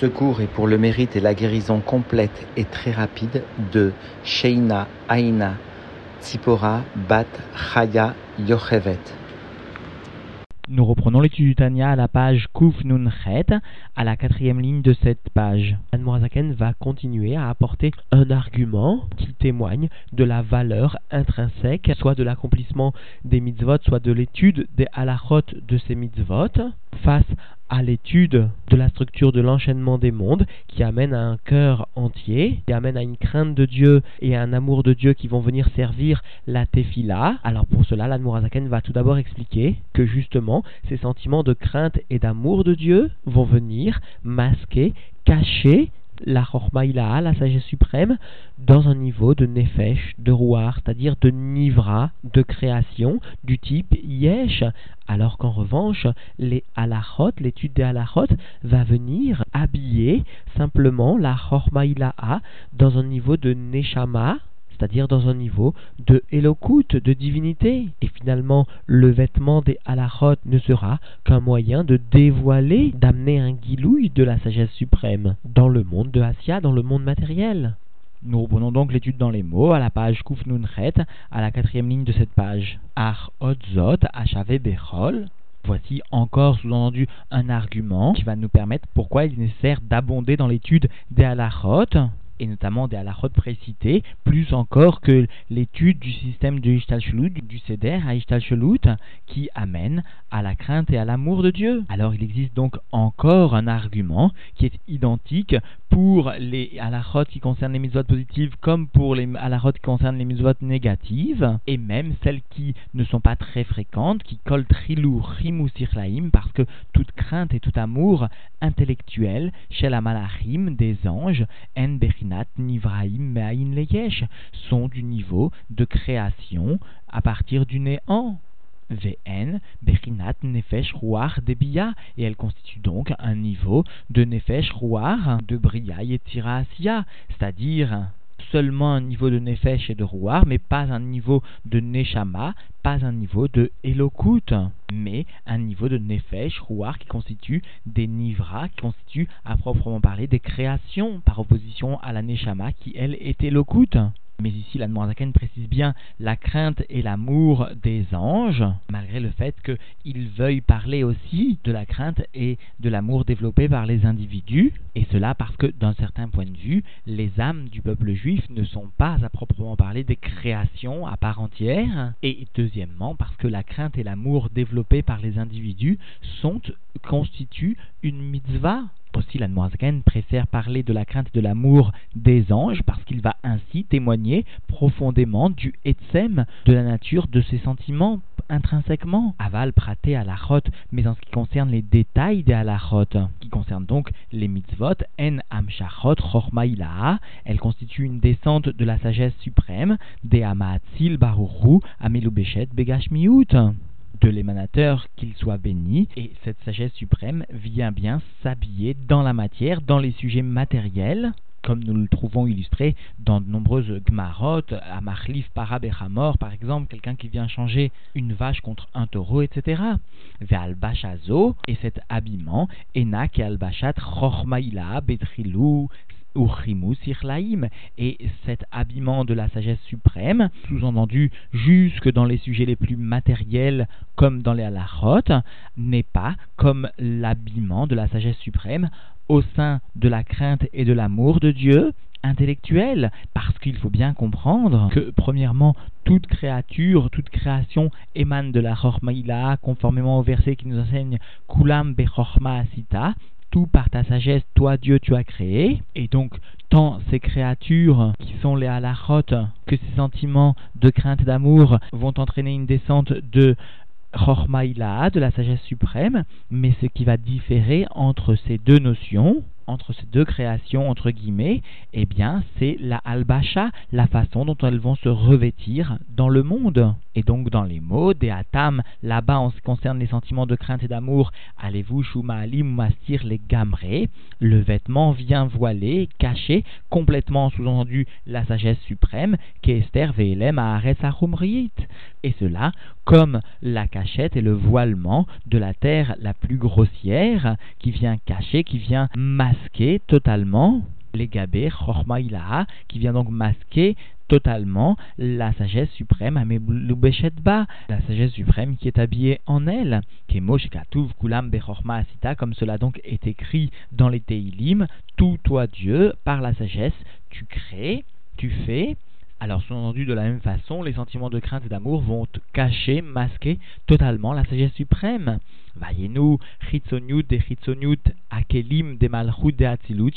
Ce cours est pour le mérite et la guérison complète et très rapide de Sheina Aina Tzipora Bat Chaya Yochevet. Nous reprenons l'étude du Tanya à la page Kuf Nun Chet, à la quatrième ligne de cette page. Anne va continuer à apporter un argument qui témoigne de la valeur intrinsèque, soit de l'accomplissement des mitzvot, soit de l'étude des halachot de ces mitzvot, face à l'étude de la structure de l'enchaînement des mondes qui amène à un cœur entier, qui amène à une crainte de Dieu et à un amour de Dieu qui vont venir servir la tefila. Alors pour cela, l'Admorazaken va tout d'abord expliquer que justement ces sentiments de crainte et d'amour de Dieu vont venir masquer, cacher la Chormaïla, la sagesse suprême, dans un niveau de Nefesh, de Rouar, c'est-à-dire de Nivra, de création, du type Yesh, alors qu'en revanche, les halachot, l'étude des halachot, va venir habiller simplement la Chormaïla dans un niveau de Neshama, c'est-à-dire dans un niveau de Elokut, de divinité. Et finalement, le vêtement des halachot ne sera qu'un moyen de dévoiler, d'amener un guilouille de la sagesse suprême dans le monde de Asya, dans le monde matériel. Nous reprenons donc l'étude dans les mots à la page Kuf Nunchet, à la quatrième ligne de cette page. Ar Otzot Achave Bechol. Voici encore sous-entendu un argument qui va nous permettre pourquoi il est nécessaire d'abonder dans l'étude des halachot et notamment des halachot précités, plus encore que l'étude du système de du Seder à Ishtalshelut, qui amène à la crainte et à l'amour de Dieu. Alors il existe donc encore un argument qui est identique pour les halachot qui concernent les mitzvot positives comme pour les halachot qui concernent les mitzvot négatives, et même celles qui ne sont pas très fréquentes, qui collent trilou, rimou, sirlaim, parce que toute crainte et tout amour intellectuel chez la malachim des anges, en Nivraim Leyesh sont du niveau de création à partir du néant. VN, Bechinat Nefesh Ruach Debia, et elle constitue donc un niveau de Nefesh Ruach de Bria et Tiraasia, c'est-à-dire seulement un niveau de Nefesh et de Rouar, mais pas un niveau de Neshama, pas un niveau de Elokut, mais un niveau de Nefesh, Rouar, qui constitue des Nivra, qui constitue à proprement parler des créations, par opposition à la Neshama qui elle est Elokut. Mais ici, la Noirzaken précise bien la crainte et l'amour des anges, malgré le fait qu'ils veuillent parler aussi de la crainte et de l'amour développé par les individus, et cela parce que, d'un certain point de vue, les âmes du peuple juif ne sont pas à proprement parler des créations à part entière, et deuxièmement parce que la crainte et l'amour développés par les individus sont, constituent une mitzvah aussi, la Noirzaken préfère parler de la crainte de l'amour des anges parce qu'il va ainsi témoigner profondément du etsem, de la nature de ses sentiments intrinsèquement. Aval praté rote, mais en ce qui concerne les détails des halachot, qui concerne donc les mitzvot, en amshachot chormaïlaha, elle constitue une descente de la sagesse suprême, des amaatzil baruchu amelubeshet begashmiut de l'émanateur qu'il soit béni, et cette sagesse suprême vient bien s'habiller dans la matière, dans les sujets matériels, comme nous le trouvons illustré dans de nombreuses gmarot, à Marlif Parabechamor, par exemple, quelqu'un qui vient changer une vache contre un taureau, etc. Ve'albachazo, et cet habillement, Enak et albachat chormaïla, betrilou, et cet habillement de la sagesse suprême, sous-entendu jusque dans les sujets les plus matériels comme dans les halachot, n'est pas comme l'habillement de la sagesse suprême au sein de la crainte et de l'amour de Dieu, intellectuel, parce qu'il faut bien comprendre que, premièrement, toute créature, toute création émane de la Chormaïla, conformément au verset qui nous enseigne Kulam Bechorma Asita, tout par ta sagesse, toi Dieu tu as créé, et donc tant ces créatures qui sont les halachot que ces sentiments de crainte d'amour vont entraîner une descente de Chormaïla, de la sagesse suprême, mais ce qui va différer entre ces deux notions, entre ces deux créations, entre guillemets, eh bien, c'est la albacha, la façon dont elles vont se revêtir dans le monde. Et donc, dans les mots, des atam, là-bas, en ce qui concerne les sentiments de crainte et d'amour, allez-vous, shumaalim, mastir, les gamré, le vêtement vient voiler, cacher, complètement sous-entendu la sagesse suprême, qu'Esther ve'elem haaretz Et cela, comme la cachette et le voilement de la terre la plus grossière, qui vient cacher, qui vient masquer masquer totalement les gabé chorma qui vient donc masquer totalement la sagesse suprême la sagesse suprême qui est habillée en elle. kulam asita, comme cela donc est écrit dans les Teilim, tout toi Dieu, par la sagesse, tu crées, tu fais, alors, sous-entendu, de la même façon, les sentiments de crainte et d'amour vont cacher, masquer totalement la sagesse suprême. Vayenu, chitzoniut de chitzoniut, akelim de malchut de atzilut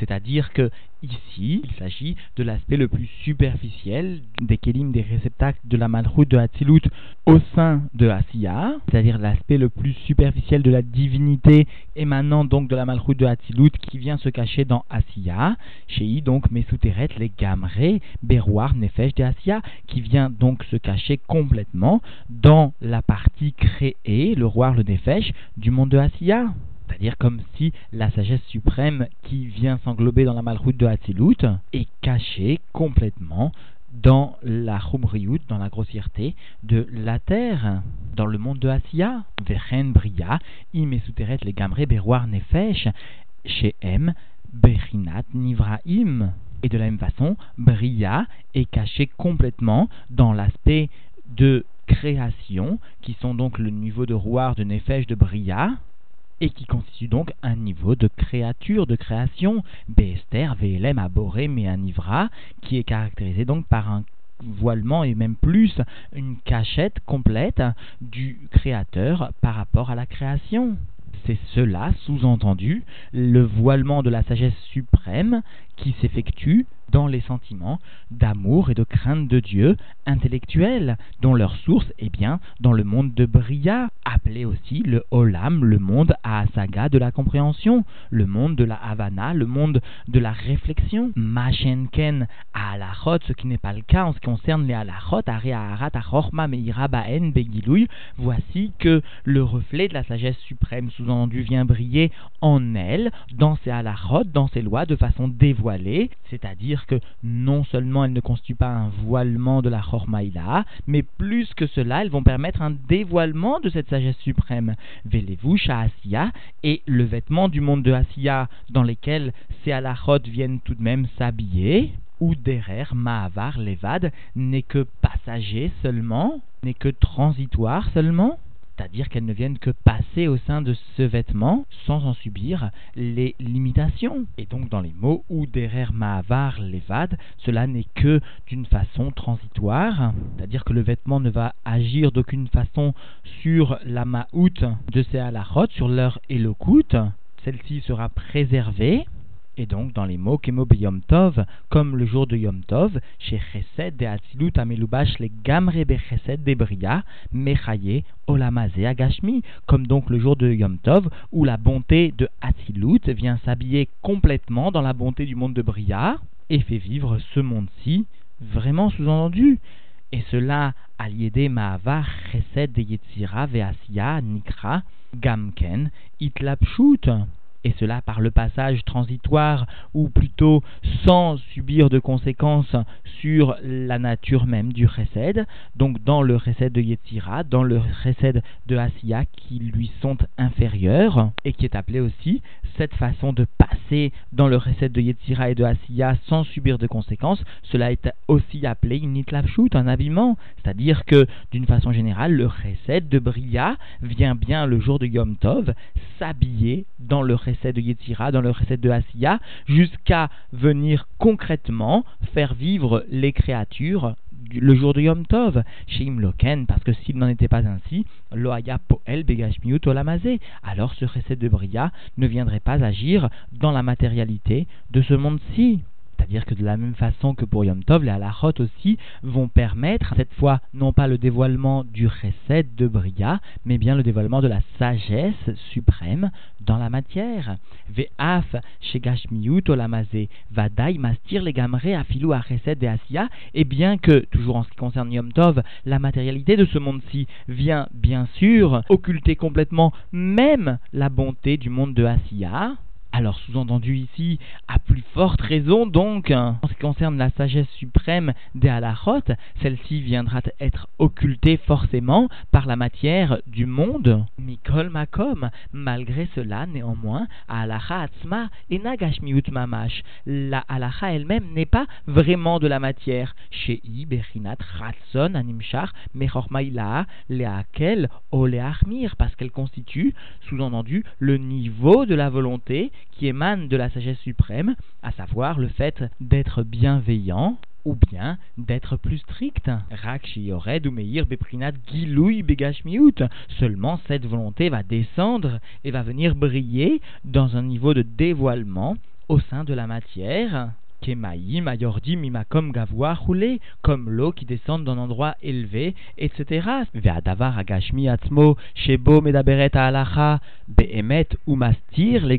C'est-à-dire que Ici, il s'agit de l'aspect le plus superficiel des kelim, des réceptacles de la malchut de Hatzilut au sein de Asiya, c'est-à-dire l'aspect le plus superficiel de la divinité émanant donc de la malchut de Hatzilut qui vient se cacher dans Asiya, chez donc Mesuteret, les Gamre, Berouar, Nefesh de Asiya, qui vient donc se cacher complètement dans la partie créée, le roi, le Nefesh, du monde de Asiya. C'est-à-dire comme si la sagesse suprême qui vient s'englober dans la malroute de Hatzilut est cachée complètement dans la chumriyut, dans la grossièreté de la terre, dans le monde de Asiya. Vechen bria, imesuteret les gamre beroir nefesh, M, bechinat nivraim. Et de la même façon, bria est caché complètement dans l'aspect de création, qui sont donc le niveau de rouard de nefesh de bria, et qui constitue donc un niveau de créature, de création, Bester, VLM, Aboré, Méanivra, qui est caractérisé donc par un voilement et même plus une cachette complète du créateur par rapport à la création. C'est cela, sous-entendu, le voilement de la sagesse suprême qui s'effectue dans les sentiments d'amour et de crainte de Dieu intellectuels, dont leur source est bien dans le monde de Bria, appelé aussi le Olam, le monde Asaga de la compréhension, le monde de la Havana, le monde de la réflexion. Machenken à Alachot, ce qui n'est pas le cas en ce qui concerne les Alachot, Areaharat, Achorma, Meira, Baen, Begilouy, voici que le reflet de la sagesse suprême sous-entendu vient briller en elle, dans ses Alachot, dans ses lois, de façon dévoilée, c'est-à-dire que non seulement elles ne constituent pas un voilement de la Chormaïla, mais plus que cela, elles vont permettre un dévoilement de cette sagesse suprême. Velevou, Asiya, et le vêtement du monde de Asiya, dans lesquels ces halachot viennent tout de même s'habiller, ou derer, Mahavar, Levad, n'est que passager seulement, n'est que transitoire seulement c'est-à-dire qu'elles ne viennent que passer au sein de ce vêtement sans en subir les limitations. Et donc dans les mots ou derer ma'avar levad, cela n'est que d'une façon transitoire, c'est-à-dire que le vêtement ne va agir d'aucune façon sur la ma'out de ces halachot, sur leur élocoute, celle-ci sera préservée et donc, dans les mots Yom Tov, comme le jour de Yom Tov, chez Chesed de Atzilut Amelubash les Gamre Chesed de Bria, Mechaye Olamazé Agashmi, comme donc le jour de Yom Tov, où la bonté de Atzilut vient s'habiller complètement dans la bonté du monde de Bria, et fait vivre ce monde-ci, vraiment sous-entendu. Et cela à l'idée Ma'avar Chesed de Yetzira Veasia Nikra Gamken Itlapshut et cela par le passage transitoire, ou plutôt sans subir de conséquences sur la nature même du chesed, donc dans le chesed de Yetzira, dans le chesed de Asiya qui lui sont inférieurs, et qui est appelé aussi cette façon de passer dans le chesed de Yetzira et de Asiya sans subir de conséquences, cela est aussi appelé une un habillement, c'est-à-dire que d'une façon générale, le chesed de Bria vient bien le jour de Yom Tov s'habiller dans le recette de Yetzira, dans le recette de Asiya, jusqu'à venir concrètement faire vivre les créatures le jour de Yom Tov, chez Imloken, parce que s'il n'en était pas ainsi, Loaya Begashmiut Olamazé, alors ce recette de Bria ne viendrait pas agir dans la matérialité de ce monde-ci. C'est-à-dire que de la même façon que pour Yom Tov, les halachot aussi vont permettre, cette fois, non pas le dévoilement du recette de Bria, mais bien le dévoilement de la sagesse suprême dans la matière. Ve'af shegashmiut olamazé vadai mastir les gamre afilou a recette de et bien que, toujours en ce qui concerne Yom Tov, la matérialité de ce monde-ci vient bien sûr occulter complètement même la bonté du monde de Asiya, Alors sous-entendu ici, à plus forte raison donc, en ce qui concerne la sagesse suprême des halachot, celle-ci viendra être occultée forcément par la matière du monde. Mikol makom, malgré cela néanmoins, halacha atzma et nagashmiut mamash, la halacha elle-même n'est pas vraiment de la matière. Chez Bechinat Ratson Animchar Mechormaïla Leakel Oleachmir, parce qu'elle constitue, sous-entendu, le niveau de la volonté qui émane de la sagesse suprême, à savoir le fait d'être bienveillant ou bien d'être plus strict. Seulement cette volonté va descendre et va venir briller dans un niveau de dévoilement au sein de la matière. Kemaïm, Ayordim, Mimakom, Gavoua, roulé, comme l'eau qui descend d'un endroit élevé, etc. Ve'adavar agashmi atzmo, shebo medaberet ha'alacha, be'emet ou mastir les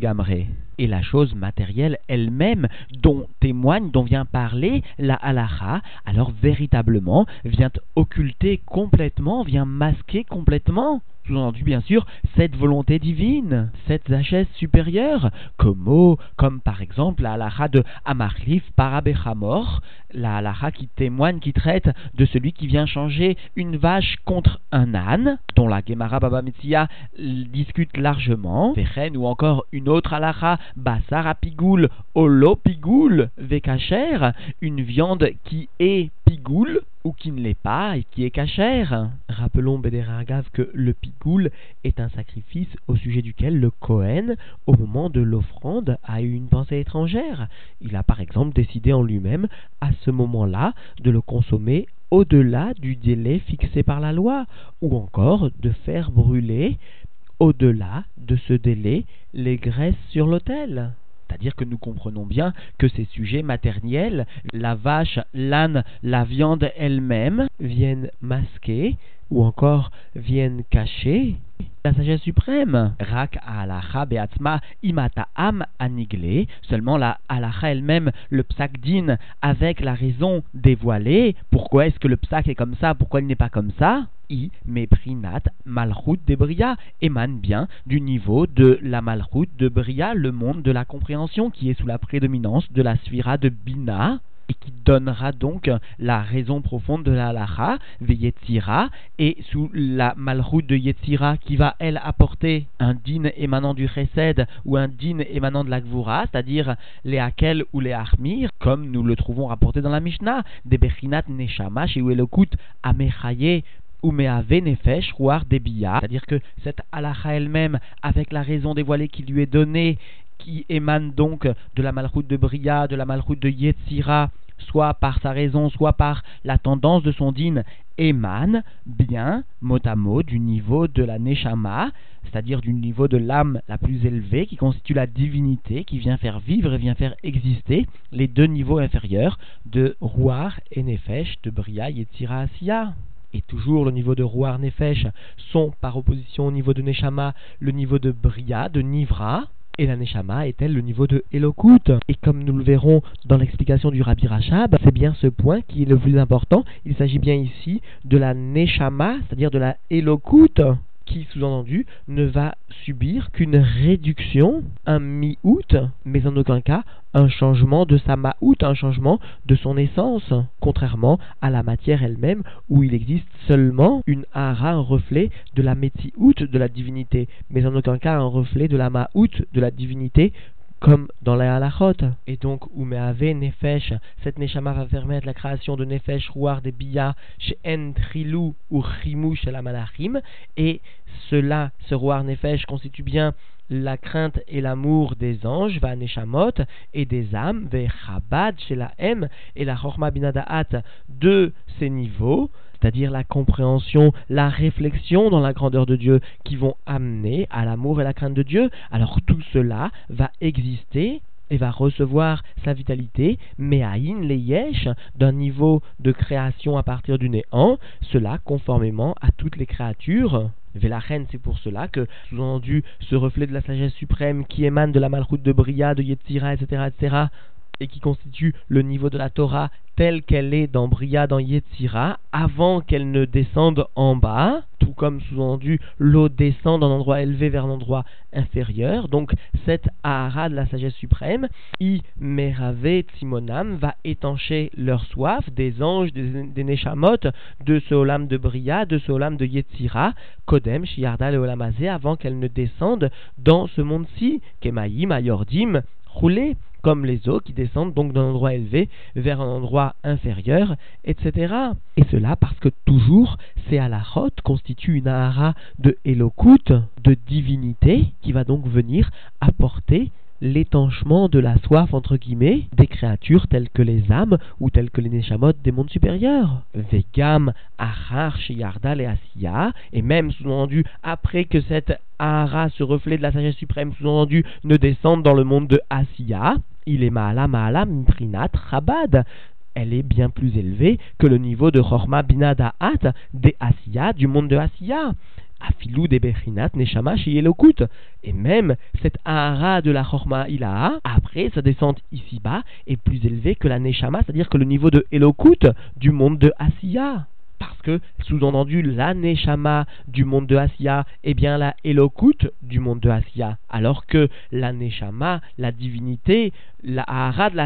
Et la chose matérielle elle-même, dont témoigne, dont vient parler la halacha, alors véritablement vient occulter complètement, vient masquer complètement sous-entendu bien sûr cette volonté divine, cette sagesse supérieure, comme, comme par exemple la halacha de Amarlif Parabechamor, la halacha qui témoigne, qui traite de celui qui vient changer une vache contre un âne, dont la Gemara Baba Metzia discute largement, Vechen ou encore une autre halacha, Basar Pigoul, Olo Pigoul, Vekacher, une viande qui est pigoul ou qui ne l'est pas et qui est cachère. Rappelons Bédéragav que le pigoul est un sacrifice au sujet duquel le Kohen, au moment de l'offrande, a eu une pensée étrangère. Il a par exemple décidé en lui-même, à ce moment-là, de le consommer au-delà du délai fixé par la loi, ou encore de faire brûler au-delà de ce délai les graisses sur l'autel. C'est-à-dire que nous comprenons bien que ces sujets matériels, la vache, l'âne, la viande elle-même, viennent masquer ou encore viennent cacher la sagesse suprême. Rak alacha beatzma imata am aniglé. Seulement la alacha elle-même, le psak din, avec la raison dévoilée. Pourquoi est-ce que le psak est comme ça? Pourquoi il n'est pas comme ça? I meprinat malchut de Bria émane bien du niveau de la malchut de Bria, le monde de la compréhension qui est sous la prédominance de la sphira de Bina et qui donnera donc la raison profonde de la halacha, Yetzira, et sous la malroute de Yetzira qui va elle apporter un din émanant du chesed ou un din émanant de la gvura, c'est-à-dire les hakel ou les achmir, comme nous le trouvons rapporté dans la Mishnah, des bechinat neshama chez Uelokut amechaye nefesh ruar debia, c'est-à-dire que cette halacha elle-même, avec la raison dévoilée qui lui est donnée, qui émane donc de la malroute de Bria, de la malroute de Yetzira, soit par sa raison, soit par la tendance de son din, émane bien, mot à mot, du niveau de la Neshama, c'est-à-dire du niveau de l'âme la plus élevée, qui constitue la divinité, qui vient faire vivre et vient faire exister les deux niveaux inférieurs de Rouar et Nefesh, de Bria, Yetzira, Asiya. Et toujours le niveau de Rouar Nefesh sont par opposition au niveau de Neshama le niveau de Bria, de Nivra, et la Neshama est-elle le niveau de Elokut Et comme nous le verrons dans l'explication du Rabbi Rachab, c'est bien ce point qui est le plus important. Il s'agit bien ici de la Neshama, c'est-à-dire de la Elokut qui, sous-entendu, ne va subir qu'une réduction, un mi-out, mais en aucun cas un changement de sa ma'out, un changement de son essence, contrairement à la matière elle-même, où il existe seulement une hara, un reflet de la metzi-out de la divinité, mais en aucun cas un reflet de la ma'out de la divinité, comme dans la halachot. Et donc, Umeave Nefesh, cette Neshama va permettre la création de Nefesh Rouar des Bia chez En Trilou ou Chimou chez la Malachim. Et cela, ce Rouar Nefesh, constitue bien la crainte et l'amour des anges, va Neshamot, et des âmes, ve Chabad chez la M, et la Chorma Binadaat de ces niveaux c'est-à-dire la compréhension, la réflexion dans la grandeur de Dieu qui vont amener à l'amour et la crainte de Dieu, alors tout cela va exister et va recevoir sa vitalité, mais à in les yesh, d'un niveau de création à partir du néant, cela conformément à toutes les créatures. Vélachen, c'est pour cela que, sous-entendu, ce reflet de la sagesse suprême qui émane de la malroute de Bria, de Yetzira, etc., etc., et qui constitue le niveau de la Torah telle qu'elle est dans Bria, dans Yetzira, avant qu'elle ne descende en bas, tout comme sous-entendu l'eau descend d'un endroit élevé vers un endroit inférieur. Donc cette Ahara de la sagesse suprême, I Merave Timonam, va étancher leur soif des anges, des, des Neshamot, de ce de Bria, de ce de Yetzira, Kodem, Shiarda et Olamazé, avant qu'elle ne descende dans ce monde-ci, Kemaïm, Ayordim, roulé comme les eaux qui descendent donc d'un endroit élevé vers un endroit inférieur, etc. Et cela parce que toujours ces halachot constituent une ahara de Elokut, de divinité, qui va donc venir apporter l'étanchement de la soif entre guillemets des créatures telles que les âmes ou telles que les neshamot des mondes supérieurs. Vegam, Ahar, Sheyardal et Asiya, et même sous-entendu après que cette Ahara, ce reflet de la sagesse suprême sous-entendu, ne descende dans le monde de Asiya, il est Maala Maala Miprinat Chabad elle est bien plus élevée que le niveau de Chorma Binadahat des Asiya, du monde de Asiya. Afilou de Bechinat Neshama Elokut. Et même cette Ahara de la Chorma Ilaha, après sa descente ici-bas, est plus élevée que la Neshama, c'est-à-dire que le niveau de Elokut du monde de Asiya parce que, sous-entendu, la Neshama du monde de Asiya est bien la Elokut du monde de Asiya, alors que la Neshama, la divinité, la Ahara de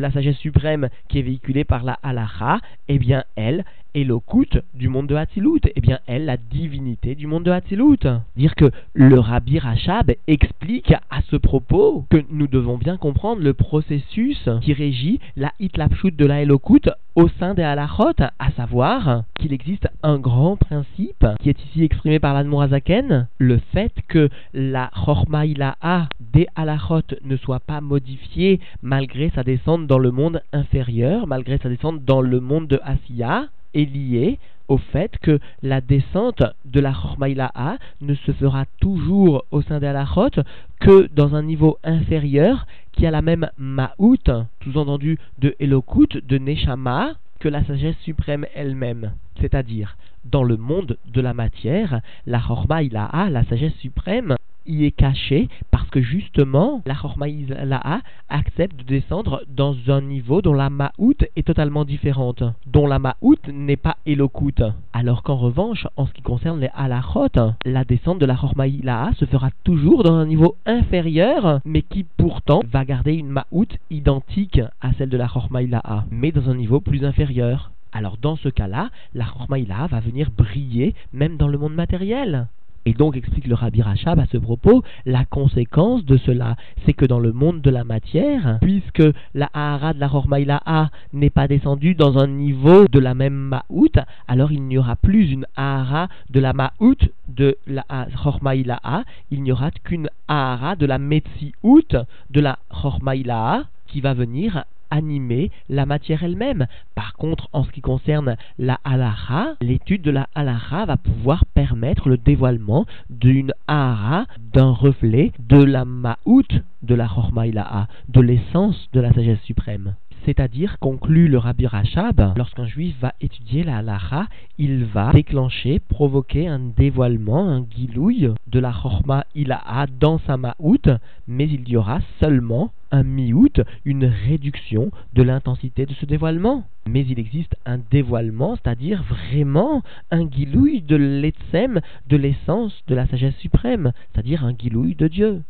la, sagesse suprême qui est véhiculée par la Halacha, eh bien elle, Elokut du monde de Hatzilut, eh bien elle, la divinité du monde de Hatzilut. Dire que le Rabbi Rachab explique à ce propos que nous devons bien comprendre le processus qui régit la Hitlapshut de la Elokut au sein des halachot, à savoir qu'il existe un grand principe qui est ici exprimé par l'Admorazaken, le fait que la Chorma des halachot ne soit pas modifiée malgré sa descente dans le monde inférieur, malgré sa descente dans le monde de Asiya, est lié au fait que la descente de la Chormaïla'a ne se fera toujours au sein des halachot que dans un niveau inférieur qui a la même ma'out, sous-entendu de Elokut, de Neshama, que la sagesse suprême elle-même. C'est-à-dire, dans le monde de la matière, la Chormaïla'a, la sagesse suprême, y est caché parce que justement la Chormaïla'a accepte de descendre dans un niveau dont la Ma'out est totalement différente, dont la Ma'out n'est pas Elokut. Alors qu'en revanche, en ce qui concerne les Halachot, la descente de la Chormaïla'a se fera toujours dans un niveau inférieur, mais qui pourtant va garder une Ma'out identique à celle de la Chormaïla'a, mais dans un niveau plus inférieur. Alors dans ce cas-là, la Chormaïla'a va venir briller même dans le monde matériel. Et donc, explique le Rabbi Rachab à ce propos, la conséquence de cela, c'est que dans le monde de la matière, puisque la Ahara de la Hormaïla'a n'est pas descendue dans un niveau de la même Ma'out, alors il n'y aura plus une Ahara de la Ma'out de la Hormaïla'a, il n'y aura qu'une Ahara de la Metsiout de la Hormaïla'a qui va venir animer la matière elle-même. Par contre, en ce qui concerne la halacha, l'étude de la halacha va pouvoir permettre le dévoilement d'une ahara, d'un reflet de la ma'out de la chormaïla'a, de l'essence de la sagesse suprême. C'est-à-dire, conclut le Rabbi Rachab, lorsqu'un juif va étudier la halacha, il va déclencher, provoquer un dévoilement, un guilouille de la chorma ilaha dans sa ma'out, mais il y aura seulement un mi-août, une réduction de l'intensité de ce dévoilement. Mais il existe un dévoilement, c'est-à-dire vraiment un guilouille de l'etsem, de l'essence de la sagesse suprême, c'est-à-dire un guilouille de Dieu.